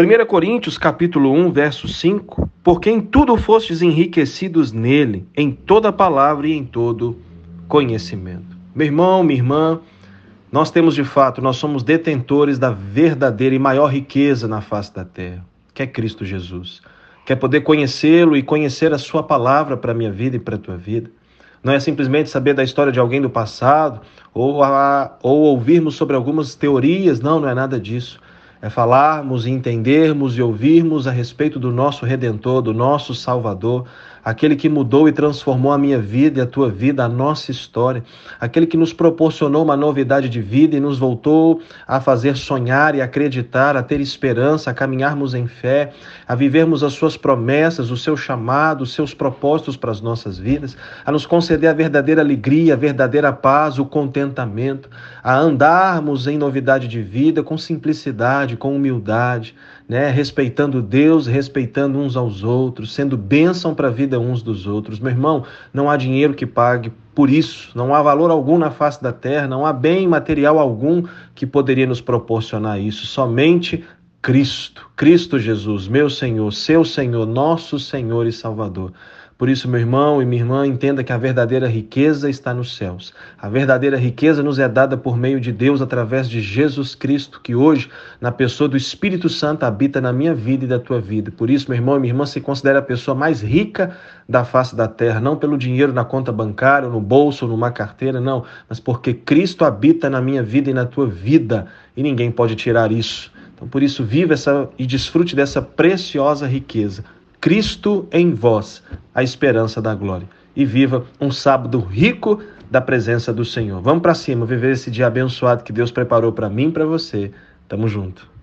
1 Coríntios capítulo 1, verso 5, porque em tudo fostes enriquecidos nele, em toda palavra e em todo conhecimento. Meu irmão, minha irmã, nós temos de fato, nós somos detentores da verdadeira e maior riqueza na face da terra, que é Cristo Jesus. Quer poder conhecê-lo e conhecer a sua palavra para a minha vida e para a tua vida. Não é simplesmente saber da história de alguém do passado ou, a, ou ouvirmos sobre algumas teorias, não, não é nada disso é falarmos e entendermos e ouvirmos a respeito do nosso Redentor, do nosso Salvador, aquele que mudou e transformou a minha vida e a tua vida, a nossa história, aquele que nos proporcionou uma novidade de vida e nos voltou a fazer sonhar e acreditar, a ter esperança, a caminharmos em fé, a vivermos as suas promessas, o seu chamado, os seus propósitos para as nossas vidas, a nos conceder a verdadeira alegria, a verdadeira paz, o contentamento, a andarmos em novidade de vida com simplicidade, com humildade, né, respeitando Deus, respeitando uns aos outros, sendo bênção para a vida uns dos outros. Meu irmão, não há dinheiro que pague por isso, não há valor algum na face da terra, não há bem material algum que poderia nos proporcionar isso, somente Cristo, Cristo Jesus, meu Senhor, seu Senhor, nosso Senhor e Salvador. Por isso, meu irmão e minha irmã, entenda que a verdadeira riqueza está nos céus. A verdadeira riqueza nos é dada por meio de Deus através de Jesus Cristo, que hoje, na pessoa do Espírito Santo, habita na minha vida e da tua vida. Por isso, meu irmão e minha irmã, se considera a pessoa mais rica da face da terra, não pelo dinheiro na conta bancária, no bolso, ou numa carteira, não, mas porque Cristo habita na minha vida e na tua vida, e ninguém pode tirar isso. Então, por isso, viva essa e desfrute dessa preciosa riqueza. Cristo em vós, a esperança da glória. E viva um sábado rico da presença do Senhor. Vamos para cima, viver esse dia abençoado que Deus preparou para mim e para você. Tamo junto.